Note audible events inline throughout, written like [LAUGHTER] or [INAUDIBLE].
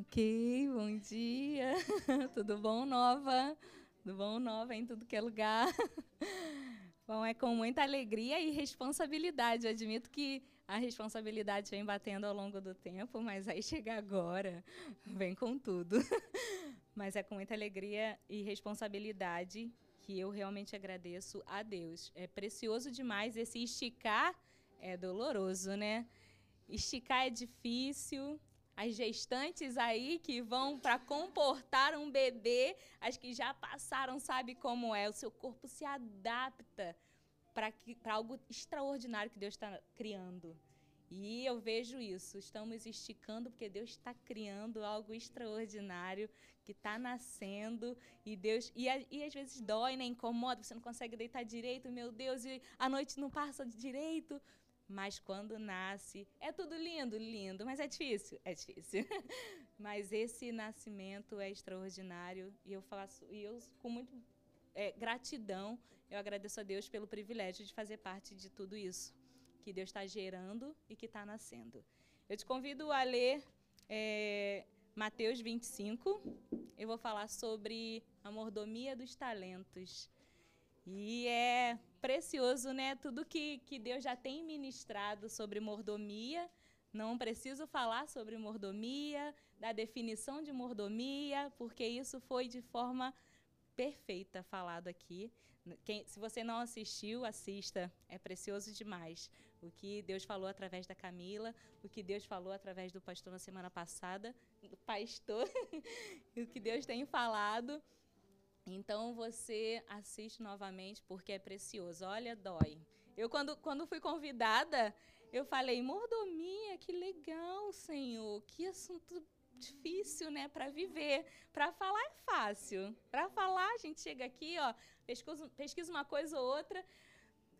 Ok, bom dia. [LAUGHS] Tudo bom, Nova? Tudo bom, Nova, em tudo que é lugar? [LAUGHS] Bom, é com muita alegria e responsabilidade. Eu admito que a responsabilidade vem batendo ao longo do tempo, mas aí chega agora, vem com tudo. [LAUGHS] Mas é com muita alegria e responsabilidade que eu realmente agradeço a Deus. É precioso demais esse esticar, é doloroso, né? Esticar é difícil, as gestantes aí que vão para comportar um bebê, as que já passaram, sabe como é, o seu corpo se adapta para algo extraordinário que Deus está criando. E eu vejo isso, estamos esticando porque Deus está criando algo extraordinário que está nascendo e Deus e, e às vezes dói, né, incomoda, você não consegue deitar direito, meu Deus, e a noite não passa direito, mas quando nasce, é tudo lindo, lindo, mas é difícil, é difícil. [LAUGHS] mas esse nascimento é extraordinário e eu faço, e eu com muito é, gratidão, eu agradeço a Deus pelo privilégio de fazer parte de tudo isso que Deus está gerando e que está nascendo. Eu te convido a ler é, Mateus 25. Eu vou falar sobre a mordomia dos talentos. E é precioso, né? Tudo que, que Deus já tem ministrado sobre mordomia. Não preciso falar sobre mordomia, da definição de mordomia, porque isso foi de forma perfeita falado aqui. Quem, se você não assistiu, assista. É precioso demais. O que Deus falou através da Camila, o que Deus falou através do pastor na semana passada, pastor, [LAUGHS] o que Deus tem falado. Então você assiste novamente porque é precioso. Olha, dói. Eu quando, quando fui convidada, eu falei, mordomia, que legal, Senhor, que assunto difícil, né, para viver. Para falar é fácil. Para falar, a gente chega aqui, ó, pesquisa, pesquisa uma coisa ou outra.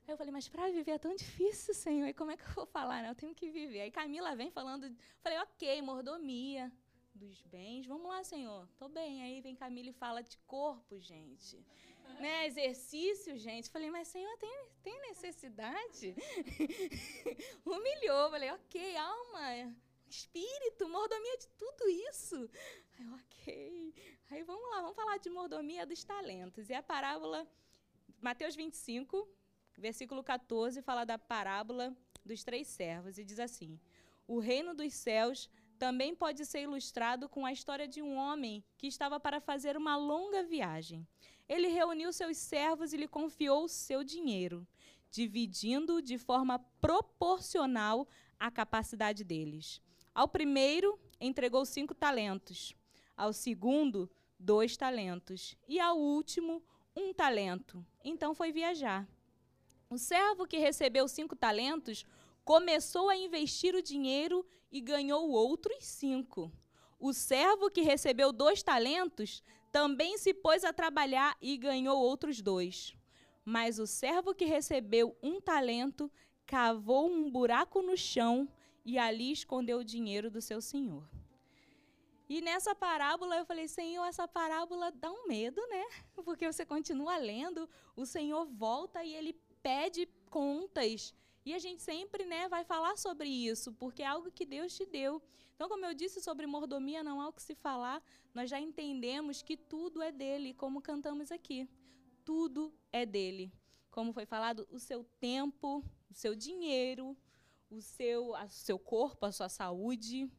Aí eu falei, mas para viver é tão difícil, Senhor. E como é que eu vou falar, né? Eu tenho que viver. Aí Camila vem falando, falei, ok, mordomia dos bens. Vamos lá, Senhor. Tô bem. Aí vem Camila e fala de corpo, gente. né? Exercício, gente. Falei, mas Senhor, tem, tem necessidade? [LAUGHS] Humilhou. Falei, ok, alma, espírito, mordomia de tudo isso. Aí, ok. Aí vamos lá, vamos falar de mordomia dos talentos. E a parábola, Mateus 25, versículo 14, fala da parábola dos três servos e diz assim: O reino dos céus também pode ser ilustrado com a história de um homem que estava para fazer uma longa viagem. Ele reuniu seus servos e lhe confiou seu dinheiro, dividindo de forma proporcional à capacidade deles. Ao primeiro, entregou cinco talentos, ao segundo, dois talentos, e ao último, um talento. Então foi viajar. O servo que recebeu cinco talentos começou a investir o dinheiro e ganhou outros cinco. O servo que recebeu dois talentos também se pôs a trabalhar e ganhou outros dois. Mas o servo que recebeu um talento cavou um buraco no chão e ali escondeu o dinheiro do seu senhor. E nessa parábola eu falei, Senhor, essa parábola dá um medo, né? [LAUGHS] Porque você continua lendo, o Senhor volta e ele pede contas e a gente sempre né, vai falar sobre isso, porque é algo que Deus te deu. Então, como eu disse sobre mordomia, não há o que se falar, nós já entendemos que tudo é dele, como cantamos aqui. Tudo é dele. Como foi falado, o seu tempo, o seu dinheiro, o seu, o seu corpo, a sua saúde,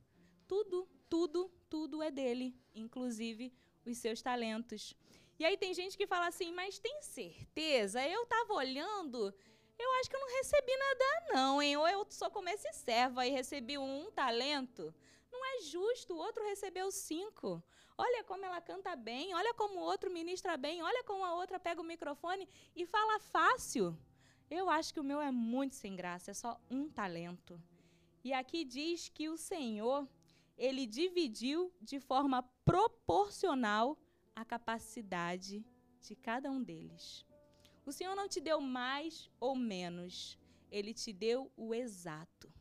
tudo, tudo, tudo é dele, inclusive os seus talentos. E aí tem gente que fala assim, mas tem certeza? Eu estava olhando eu acho que eu não recebi nada, não, hein? Ou eu só comecei serva e recebi um talento. Não é justo, o outro recebeu cinco. Olha como ela canta bem, olha como o outro ministra bem, olha como a outra pega o microfone e fala fácil. Eu acho que o meu é muito sem graça, é só um talento. E aqui diz que o Senhor, ele dividiu de forma proporcional a capacidade de cada um deles. O Senhor não te deu mais ou menos, ele te deu o exato.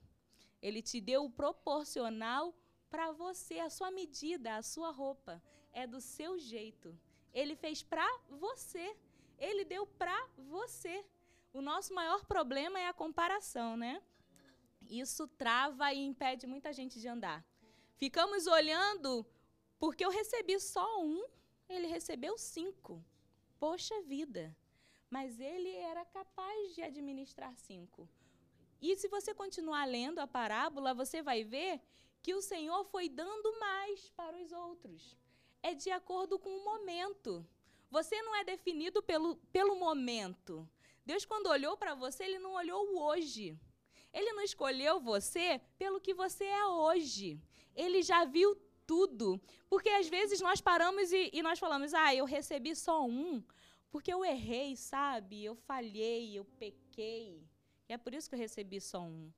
Ele te deu o proporcional para você, a sua medida, a sua roupa. É do seu jeito. Ele fez para você. Ele deu para você. O nosso maior problema é a comparação, né? Isso trava e impede muita gente de andar. Ficamos olhando porque eu recebi só um, ele recebeu cinco. Poxa vida! Mas ele era capaz de administrar cinco. E se você continuar lendo a parábola, você vai ver que o Senhor foi dando mais para os outros. É de acordo com o momento. Você não é definido pelo, pelo momento. Deus, quando olhou para você, ele não olhou o hoje. Ele não escolheu você pelo que você é hoje. Ele já viu tudo. Porque às vezes nós paramos e, e nós falamos, ah, eu recebi só um, porque eu errei, sabe? Eu falhei, eu pequei. E é por isso que eu recebi só um.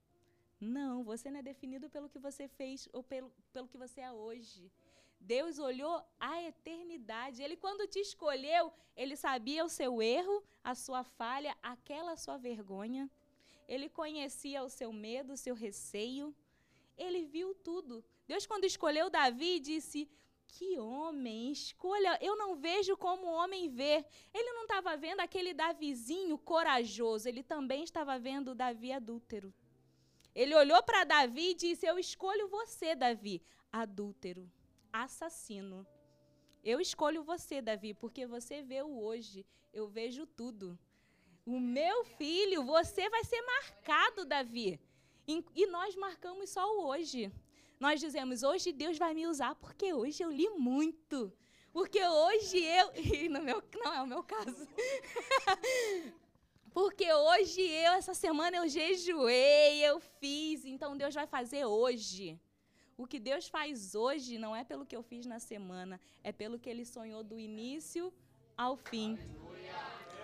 Não, você não é definido pelo que você fez ou pelo, pelo que você é hoje. Deus olhou a eternidade. Ele, quando te escolheu, ele sabia o seu erro, a sua falha, aquela sua vergonha. Ele conhecia o seu medo, o seu receio. Ele viu tudo. Deus, quando escolheu Davi, disse: Que homem, escolha. Eu não vejo como o homem vê. Ele não estava vendo aquele Davizinho corajoso, ele também estava vendo Davi adúltero. Ele olhou para Davi e disse: Eu escolho você, Davi, adúltero assassino. Eu escolho você, Davi, porque você vê o hoje, eu vejo tudo. O meu filho, você vai ser marcado, Davi. E nós marcamos só o hoje. Nós dizemos, hoje Deus vai me usar, porque hoje eu li muito. Porque hoje eu. [LAUGHS] E no meu, não é o meu caso. [LAUGHS] porque hoje eu, essa semana, eu jejuei, eu fiz. Então Deus vai fazer hoje. O que Deus faz hoje não é pelo que eu fiz na semana, é pelo que Ele sonhou do início ao fim.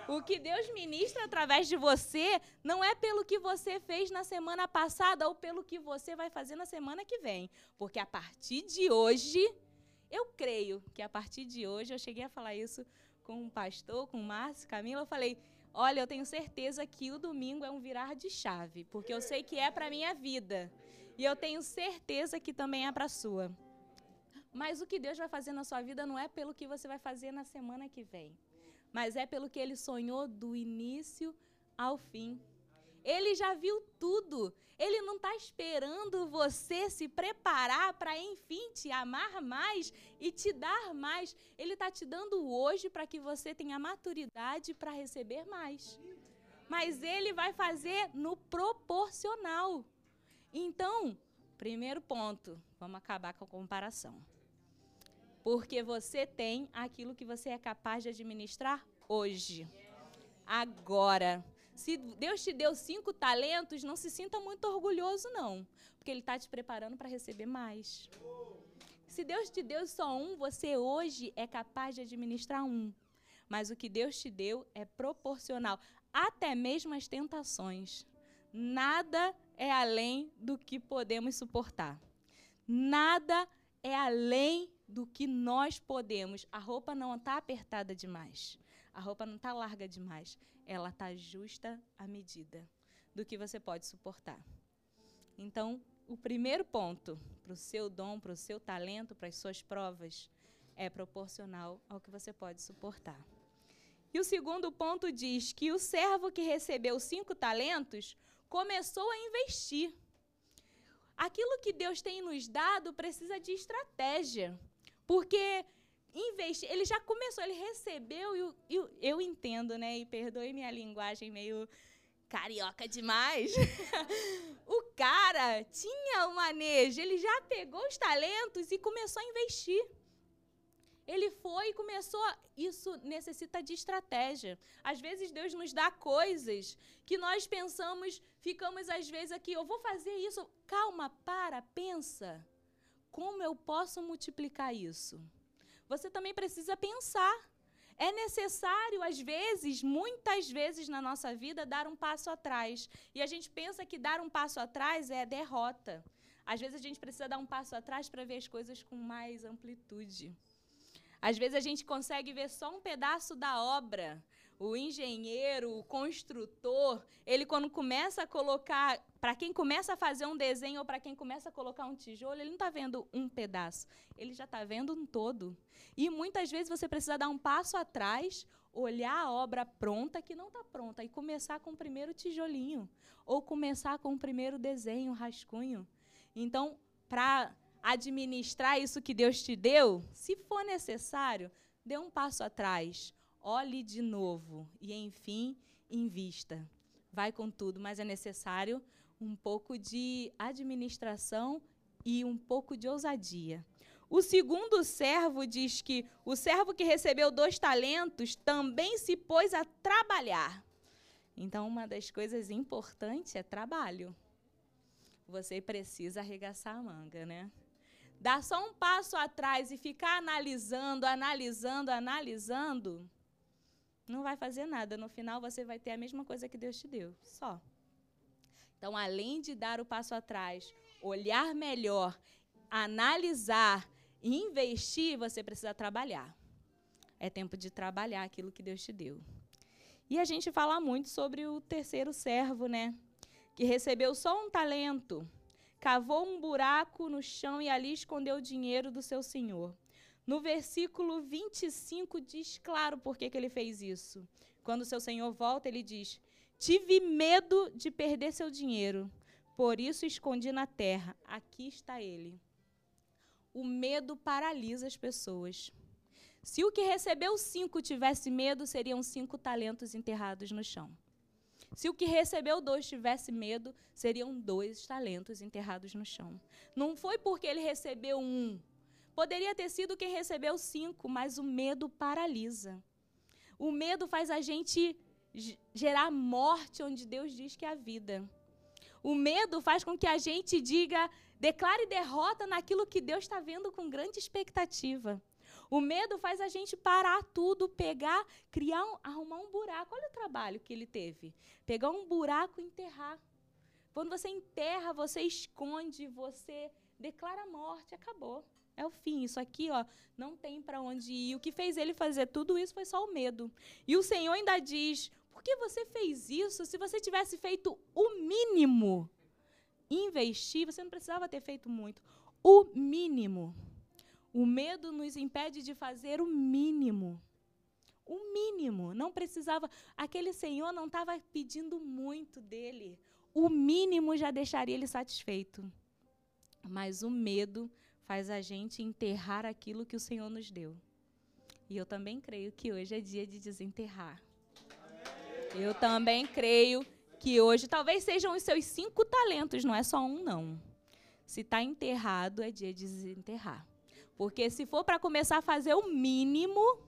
O que Deus ministra através de você não é pelo que você fez na semana passada ou pelo que você vai fazer na semana que vem. Porque a partir de hoje, eu creio que a partir de hoje, eu cheguei a falar isso com um pastor, com o Márcio, Camila, eu falei, olha, eu tenho certeza que o domingo é um virar de chave, porque eu sei que é para minha vida. E eu tenho certeza que também é para a sua. Mas o que Deus vai fazer na sua vida não é pelo que você vai fazer na semana que vem, mas é pelo que ele sonhou do início ao fim. Ele já viu tudo. Ele não está esperando você se preparar para, enfim, te amar mais e te dar mais. Ele está te dando hoje para que você tenha maturidade para receber mais. Mas ele vai fazer no proporcional. Então, primeiro ponto, vamos acabar com a comparação. Porque você tem aquilo que você é capaz de administrar hoje. Agora. Se Deus te deu cinco talentos, não se sinta muito orgulhoso, não. Porque Ele está te preparando para receber mais. Se Deus te deu só um, você hoje é capaz de administrar um. Mas o que Deus te deu é proporcional. Até mesmo as tentações. Nada é além do que podemos suportar. Nada é além do que nós podemos. A roupa não está apertada demais. A roupa não está larga demais. Ela está justa à medida do que você pode suportar. Então, o primeiro ponto para o seu dom, para o seu talento, para as suas provas, é proporcional ao que você pode suportar. E o segundo ponto diz que o servo que recebeu cinco talentos começou a investir. Aquilo que Deus tem nos dado precisa de estratégia. Porque investir, ele já começou, ele recebeu, e eu, eu, eu entendo, né? E perdoe minha linguagem meio carioca demais. [LAUGHS] o cara tinha o manejo, ele já pegou os talentos e começou a investir. Ele foi e começou. Isso necessita de estratégia. Às vezes Deus nos dá coisas que nós pensamos, ficamos às vezes aqui, eu vou fazer isso. Calma, para, pensa. Como eu posso multiplicar isso? Você também precisa pensar. É necessário, às vezes, muitas vezes na nossa vida, dar um passo atrás. E a gente pensa que dar um passo atrás é derrota. Às vezes a gente precisa dar um passo atrás para ver as coisas com mais amplitude. Às vezes a gente consegue ver só um pedaço da obra. O engenheiro, o construtor, ele quando começa a colocar, para quem começa a fazer um desenho ou para quem começa a colocar um tijolo, ele não está vendo um pedaço, ele já está vendo um todo. E muitas vezes você precisa dar um passo atrás, olhar a obra pronta que não está pronta e começar com o primeiro tijolinho ou começar com o primeiro desenho, rascunho. Então, para administrar isso que Deus te deu, se for necessário, dê um passo atrás, olhe de novo e, enfim, invista. Vai com tudo, mas é necessário um pouco de administração e um pouco de ousadia. O segundo servo diz que o servo que recebeu dois talentos também se pôs a trabalhar. Então, uma das coisas importantes é trabalho. Você precisa arregaçar a manga, né? Dar só um passo atrás e ficar analisando, analisando, analisando, não vai fazer nada. No final, você vai ter a mesma coisa que Deus te deu, só. Então, além de dar o passo atrás, olhar melhor, analisar, investir, você precisa trabalhar. É tempo de trabalhar aquilo que Deus te deu. E a gente fala muito sobre o terceiro servo, né? Que recebeu só um talento, cavou um buraco no chão e ali escondeu o dinheiro do seu senhor. No versículo 25 diz claro por que, que ele fez isso. Quando seu senhor volta, ele diz: Tive medo de perder seu dinheiro, por isso escondi na terra. Aqui está ele. O medo paralisa as pessoas. Se o que recebeu cinco tivesse medo, seriam cinco talentos enterrados no chão. Se o que recebeu dois tivesse medo, seriam dois talentos enterrados no chão. Não foi porque ele recebeu um. Poderia ter sido quem recebeu cinco, mas o medo paralisa. O medo faz a gente gerar morte onde Deus diz que é a vida. O medo faz com que a gente diga, declare derrota naquilo que Deus está vendo com grande expectativa. O medo faz a gente parar tudo, pegar, criar, um, arrumar um buraco. Olha o trabalho que ele teve. Pegar um buraco e enterrar. Quando você enterra, você esconde, você declara morte, acabou. É o fim. Isso aqui, ó, não tem para onde ir. O que fez ele fazer tudo isso foi só o medo. E o Senhor ainda diz: por que você fez isso? Se você tivesse feito o mínimo, investir, você não precisava ter feito muito. O mínimo. O medo nos impede de fazer o mínimo. O mínimo. Não precisava. Aquele senhor não estava pedindo muito dele. O mínimo já deixaria ele satisfeito. Mas o medo faz a gente enterrar aquilo que o Senhor nos deu. E eu também creio que hoje é dia de desenterrar. Eu também creio que hoje talvez sejam os seus cinco talentos, não é só um, não. Se está enterrado, é dia de desenterrar. Porque se for para começar a fazer o mínimo,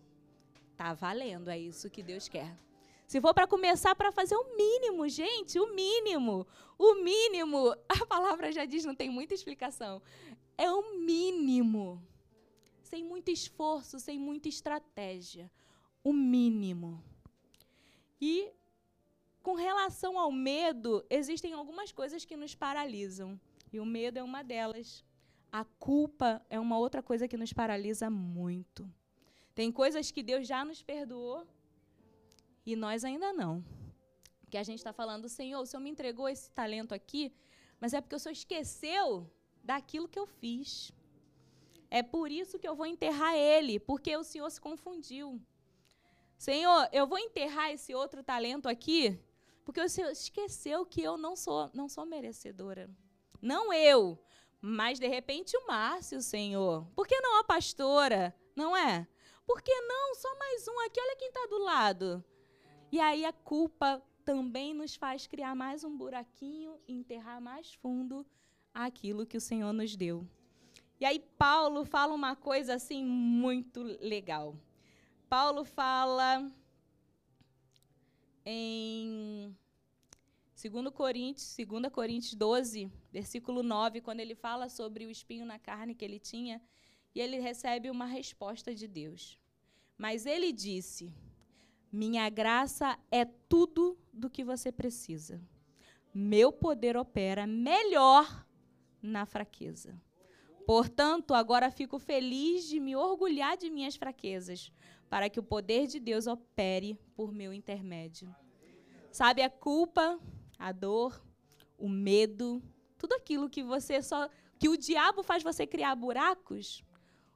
tá valendo, é isso que Deus quer. Se for para começar para fazer o mínimo, gente, o mínimo, o mínimo, [LAUGHS] a palavra já diz, não tem muita explicação. É o mínimo. Sem muito esforço, sem muita estratégia. O mínimo. E com relação ao medo, existem algumas coisas que nos paralisam. E o medo é uma delas. A culpa é uma outra coisa que nos paralisa muito. Tem coisas que Deus já nos perdoou e nós ainda não. Que a gente está falando, Senhor, o Senhor me entregou esse talento aqui, mas é porque o Senhor esqueceu daquilo que eu fiz. É por isso que eu vou enterrar ele, porque o Senhor se confundiu. Senhor, eu vou enterrar esse outro talento aqui, porque o Senhor esqueceu que eu não sou, não sou merecedora. Não eu, mas, de repente, o Márcio, Senhor. Por que não a pastora? Não é? Por que não? Só mais um aqui. Olha quem está do lado. E aí a culpa também nos faz criar mais um buraquinho enterrar mais fundo aquilo que o Senhor nos deu. E aí Paulo fala uma coisa assim muito legal. Paulo fala em 2 Coríntios, 2 Coríntios 12, versículo 9, quando ele fala sobre o espinho na carne que ele tinha, e ele recebe uma resposta de Deus. Mas ele disse: Minha graça é tudo do que você precisa. Meu poder opera melhor na fraqueza. Portanto, agora fico feliz de me orgulhar de minhas fraquezas, para que o poder de Deus opere por meu intermédio. Sabe a culpa a dor, o medo, tudo aquilo que você só que o diabo faz você criar buracos,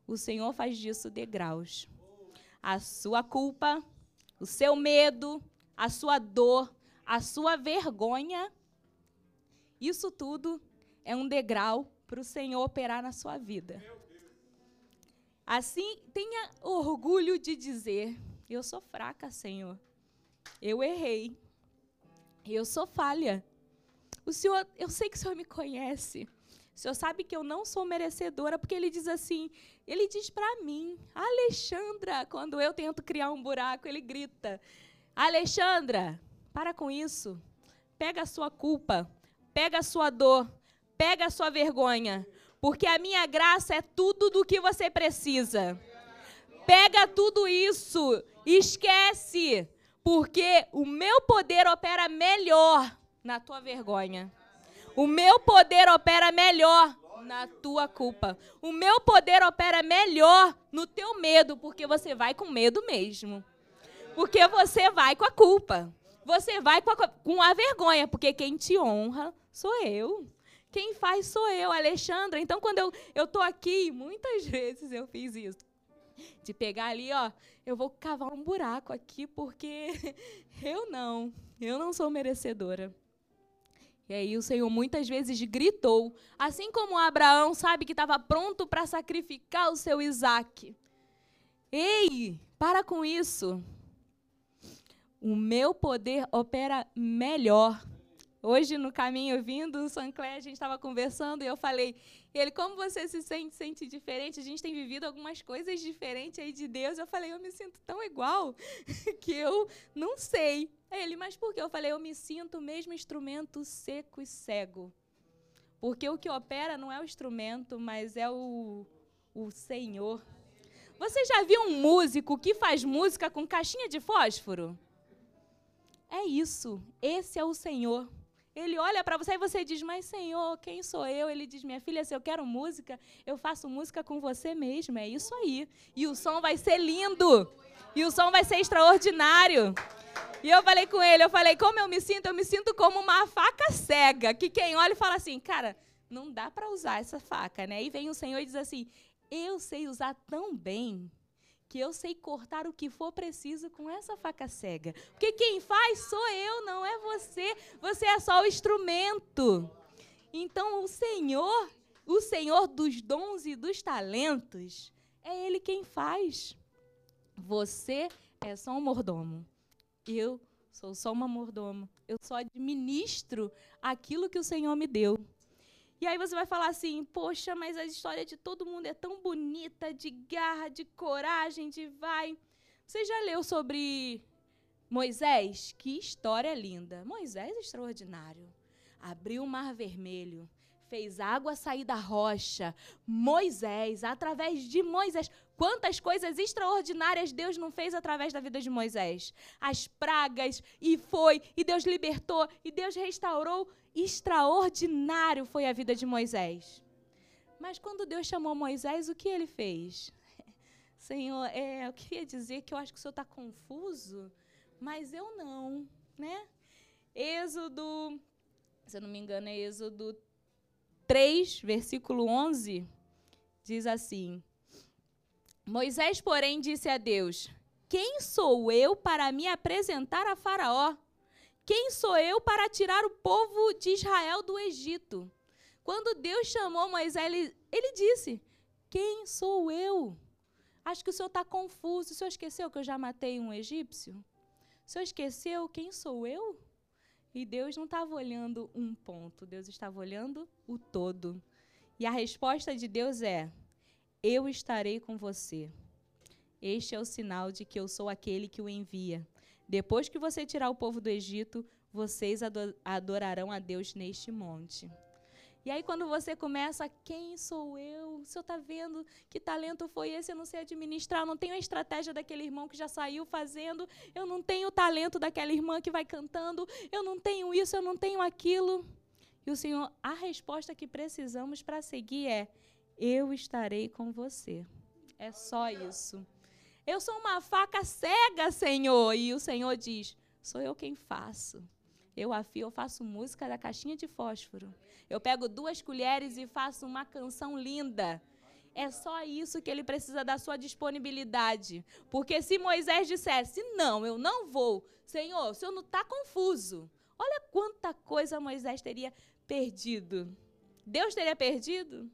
o Senhor faz disso degraus. A sua culpa, o seu medo, a sua dor, a sua vergonha, isso tudo é um degrau para o Senhor operar na sua vida. Assim, tenha orgulho de dizer: Eu sou fraca, Senhor. Eu errei. Eu sou falha. O Senhor, eu sei que o Senhor me conhece. O Senhor sabe que eu não sou merecedora, porque Ele diz assim, Ele diz para mim, Alexandra, quando eu tento criar um buraco, Ele grita, Alexandra, para com isso. Pega a sua culpa, pega a sua dor, pega a sua vergonha, porque a minha graça é tudo do que você precisa. Pega tudo isso, esquece, porque o meu poder opera melhor na tua vergonha. O meu poder opera melhor na tua culpa. O meu poder opera melhor no teu medo, porque você vai com medo mesmo. Porque você vai com a culpa. Você vai com a, com a vergonha, porque quem te honra sou eu. Quem faz sou eu, Alexandra. Então, quando eu, eu tô aqui, muitas [LAUGHS] vezes eu fiz isso. De pegar ali, ó, eu vou cavar um buraco aqui, porque [LAUGHS] eu não, eu não sou merecedora. E aí o Senhor muitas vezes gritou, assim como Abraão sabe que estava pronto para sacrificar o seu Isaac. Ei, para com isso. O meu poder opera melhor. Hoje, no caminho vindo, o Sancler, a gente estava conversando e eu falei, ele, como você se sente, sente diferente? A gente tem vivido algumas coisas diferentes aí de Deus. Eu falei, eu me sinto tão igual [LAUGHS] que eu não sei. Ele, mas por que? Eu falei, eu me sinto o mesmo instrumento seco e cego. Porque o que opera não é o instrumento, mas é o, o Senhor. Você já viu um músico que faz música com caixinha de fósforo? É isso. Esse é o Senhor. Ele olha para você e você diz: Mas Senhor, quem sou eu? Ele diz: Minha filha, se eu quero música, eu faço música com você mesmo. É isso aí. E o som vai ser lindo. E o som vai ser extraordinário. E eu falei com ele, eu falei, como eu me sinto? Eu me sinto como uma faca cega, que quem olha e fala assim, cara, não dá para usar essa faca, né? E vem o Senhor e diz assim, eu sei usar tão bem que eu sei cortar o que for preciso com essa faca cega. Porque quem faz sou eu, não é você. Você é só o instrumento. Então o Senhor, o Senhor dos dons e dos talentos, é Ele quem faz. Você é só um mordomo. Eu sou só uma mordomo. Eu só administro aquilo que o Senhor me deu. E aí você vai falar assim: poxa, mas a história de todo mundo é tão bonita, de garra, de coragem, de vai. Você já leu sobre Moisés? Que história linda. Moisés é extraordinário. Abriu o mar vermelho, fez água sair da rocha. Moisés, através de Moisés. Quantas coisas extraordinárias Deus não fez através da vida de Moisés? As pragas, e foi, e Deus libertou, e Deus restaurou. Extraordinário foi a vida de Moisés. Mas quando Deus chamou Moisés, o que ele fez? [LAUGHS] Senhor, é, eu queria dizer que eu acho que o senhor está confuso, mas eu não, né? Êxodo, se eu não me engano, é Êxodo 3, versículo 11, diz assim: Moisés, porém, disse a Deus: Quem sou eu para me apresentar a Faraó? Quem sou eu para tirar o povo de Israel do Egito? Quando Deus chamou Moisés, ele, ele disse: Quem sou eu? Acho que o senhor está confuso. O senhor esqueceu que eu já matei um egípcio? O senhor esqueceu quem sou eu? E Deus não estava olhando um ponto, Deus estava olhando o todo. E a resposta de Deus é: eu estarei com você. Este é o sinal de que eu sou aquele que o envia. Depois que você tirar o povo do Egito, vocês adorarão a Deus neste monte. E aí, quando você começa, quem sou eu? O senhor está vendo que talento foi esse? Eu não sei administrar, eu não tenho a estratégia daquele irmão que já saiu fazendo, eu não tenho o talento daquela irmã que vai cantando, eu não tenho isso, eu não tenho aquilo. E o Senhor, a resposta que precisamos para seguir é: eu estarei com você. É só isso. Eu sou uma faca cega, Senhor. E o Senhor diz: sou eu quem faço. Eu afio, eu faço música da caixinha de fósforo. Eu pego duas colheres e faço uma canção linda. É só isso que ele precisa da sua disponibilidade. Porque se Moisés dissesse, não, eu não vou, Senhor, o senhor não está confuso. Olha quanta coisa Moisés teria perdido. Deus teria perdido?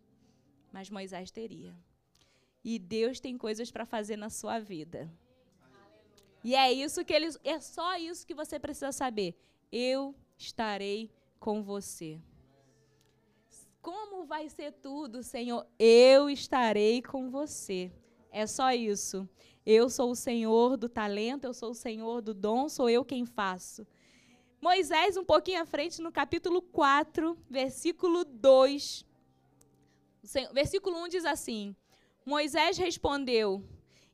Mas Moisés teria. E Deus tem coisas para fazer na sua vida. E é isso que eles, é só isso que você precisa saber. Eu estarei com você. Como vai ser tudo, Senhor? Eu estarei com você. É só isso. Eu sou o Senhor do talento, eu sou o Senhor do dom, sou eu quem faço. Moisés, um pouquinho à frente, no capítulo 4, versículo 2. Versículo 1 diz assim: Moisés respondeu: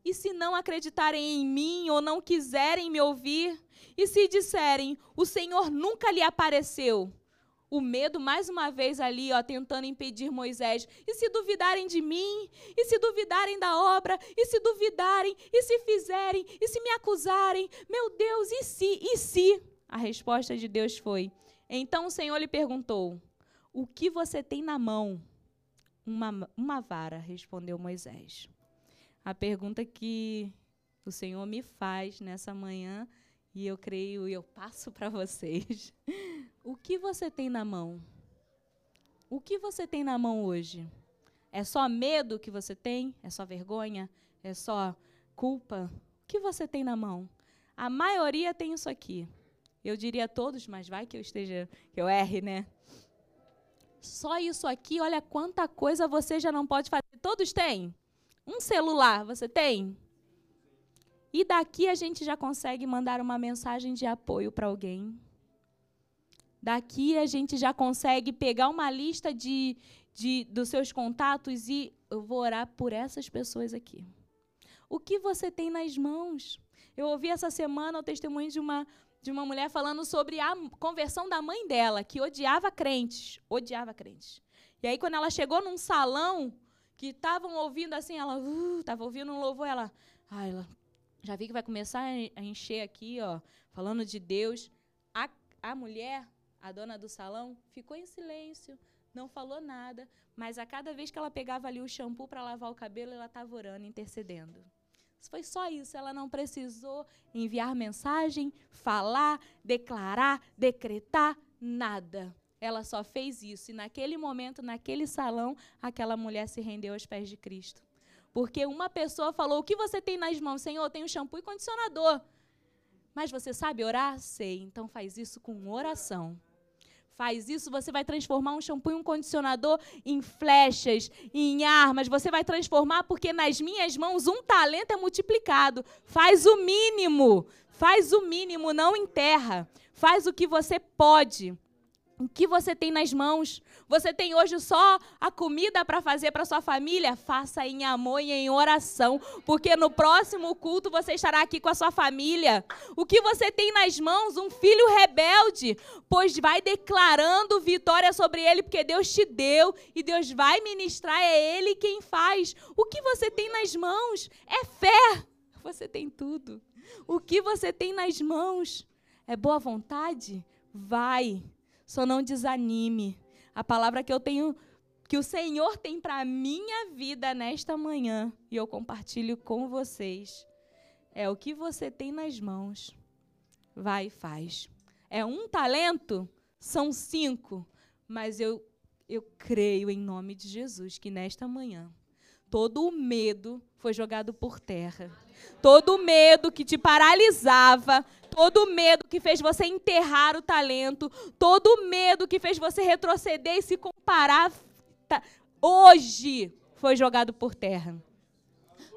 E se não acreditarem em mim ou não quiserem me ouvir? E se disserem: O Senhor nunca lhe apareceu? O medo, mais uma vez ali, ó, tentando impedir Moisés. E se duvidarem de mim? E se duvidarem da obra? E se duvidarem? E se fizerem? E se me acusarem? Meu Deus, e se? E se? A resposta de Deus foi: Então o Senhor lhe perguntou: O que você tem na mão? Uma, uma vara, respondeu Moisés. A pergunta que o Senhor me faz nessa manhã, e eu creio e eu passo para vocês. [LAUGHS] O que você tem na mão? O que você tem na mão hoje? É só medo que você tem? É só vergonha? É só culpa? O que você tem na mão? A maioria tem isso aqui. Eu diria todos, mas vai que eu esteja, que eu erre, né? Só isso aqui, olha quanta coisa você já não pode fazer. Todos têm? Um celular, você tem? E daqui a gente já consegue mandar uma mensagem de apoio para alguém. Daqui a gente já consegue pegar uma lista de, de, dos seus contatos e eu vou orar por essas pessoas aqui. O que você tem nas mãos? Eu ouvi essa semana o testemunho de uma, de uma mulher falando sobre a conversão da mãe dela, que odiava crentes, odiava crentes. E aí, quando ela chegou num salão que estavam ouvindo assim, ela estava uh, ouvindo um louvor, ela, ah, ela já vi que vai começar a encher aqui, ó, falando de Deus. A, a mulher, a dona do salão, ficou em silêncio, não falou nada, mas a cada vez que ela pegava ali o shampoo para lavar o cabelo, ela estava orando, intercedendo. Foi só isso, ela não precisou enviar mensagem, falar, declarar, decretar, nada. Ela só fez isso. E naquele momento, naquele salão, aquela mulher se rendeu aos pés de Cristo. Porque uma pessoa falou: O que você tem nas mãos? Senhor, tenho shampoo e condicionador. Mas você sabe orar? Sei. Então faz isso com oração faz isso, você vai transformar um shampoo e um condicionador em flechas, em armas. Você vai transformar porque nas minhas mãos um talento é multiplicado. Faz o mínimo. Faz o mínimo, não enterra. Faz o que você pode. O que você tem nas mãos? Você tem hoje só a comida para fazer para sua família? Faça em amor e em oração, porque no próximo culto você estará aqui com a sua família. O que você tem nas mãos? Um filho rebelde, pois vai declarando vitória sobre ele, porque Deus te deu e Deus vai ministrar, é ele quem faz. O que você tem nas mãos? É fé. Você tem tudo. O que você tem nas mãos? É boa vontade? Vai só não desanime. A palavra que eu tenho, que o Senhor tem para minha vida nesta manhã, e eu compartilho com vocês, é o que você tem nas mãos. Vai e faz. É um talento? São cinco. Mas eu, eu creio em nome de Jesus que nesta manhã todo o medo foi jogado por terra. Todo o medo que te paralisava, todo medo que fez você enterrar o talento, todo medo que fez você retroceder e se comparar, tá, hoje foi jogado por terra.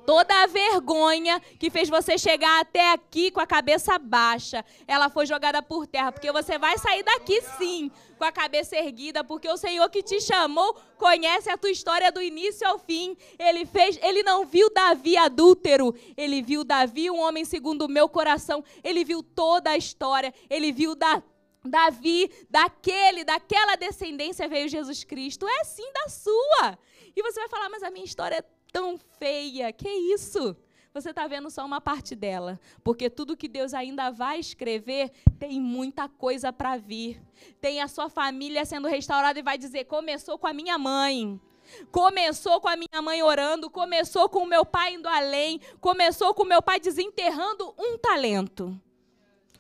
Toda a vergonha que fez você chegar até aqui com a cabeça baixa, ela foi jogada por terra, porque você vai sair daqui sim, com a cabeça erguida, porque o Senhor que te chamou conhece a tua história do início ao fim. Ele fez, ele não viu Davi adúltero, ele viu Davi um homem segundo o meu coração. Ele viu toda a história, ele viu da Davi, daquele, daquela descendência veio Jesus Cristo. É sim da sua. E você vai falar, mas a minha história é tão feia. Que isso? Você está vendo só uma parte dela, porque tudo que Deus ainda vai escrever tem muita coisa para vir. Tem a sua família sendo restaurada e vai dizer: começou com a minha mãe. Começou com a minha mãe orando, começou com o meu pai indo além, começou com o meu pai desenterrando um talento.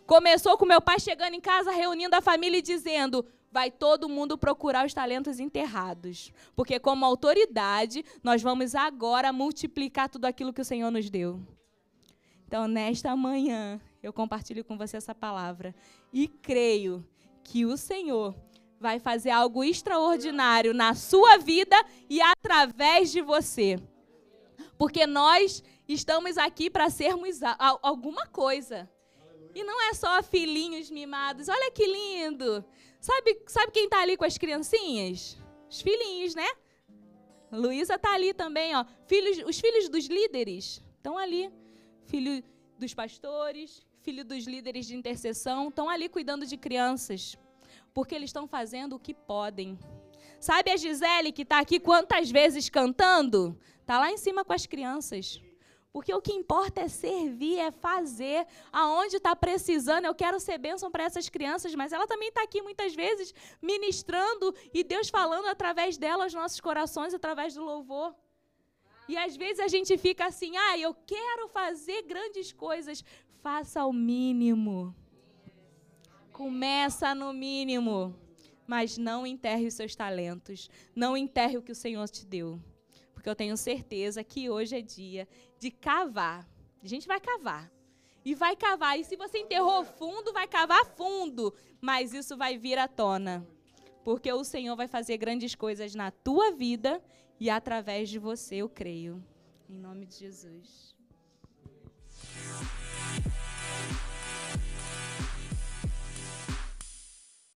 Começou com o meu pai chegando em casa, reunindo a família e dizendo: vai todo mundo procurar os talentos enterrados. Porque, como autoridade, nós vamos agora multiplicar tudo aquilo que o Senhor nos deu. Então, nesta manhã, eu compartilho com você essa palavra. E creio que o Senhor vai fazer algo extraordinário na sua vida e através de você. Porque nós estamos aqui para sermos alguma coisa. E não é só filhinhos mimados. Olha que lindo. Sabe, sabe quem está ali com as criancinhas? Os filhinhos, né? Luísa está ali também, ó. Filhos, os filhos dos líderes estão ali. Filho dos pastores, filho dos líderes de intercessão, estão ali cuidando de crianças. Porque eles estão fazendo o que podem. Sabe a Gisele que está aqui quantas vezes cantando? Está lá em cima com as crianças. Porque o que importa é servir, é fazer. Aonde está precisando, eu quero ser bênção para essas crianças, mas ela também está aqui muitas vezes ministrando e Deus falando através dela aos nossos corações, através do louvor. E às vezes a gente fica assim, ah, eu quero fazer grandes coisas. Faça o mínimo. Começa no mínimo. Mas não enterre os seus talentos. Não enterre o que o Senhor te deu. Porque eu tenho certeza que hoje é dia de cavar. A gente vai cavar. E vai cavar. E se você enterrou fundo, vai cavar fundo. Mas isso vai vir à tona. Porque o Senhor vai fazer grandes coisas na tua vida e através de você, eu creio. Em nome de Jesus.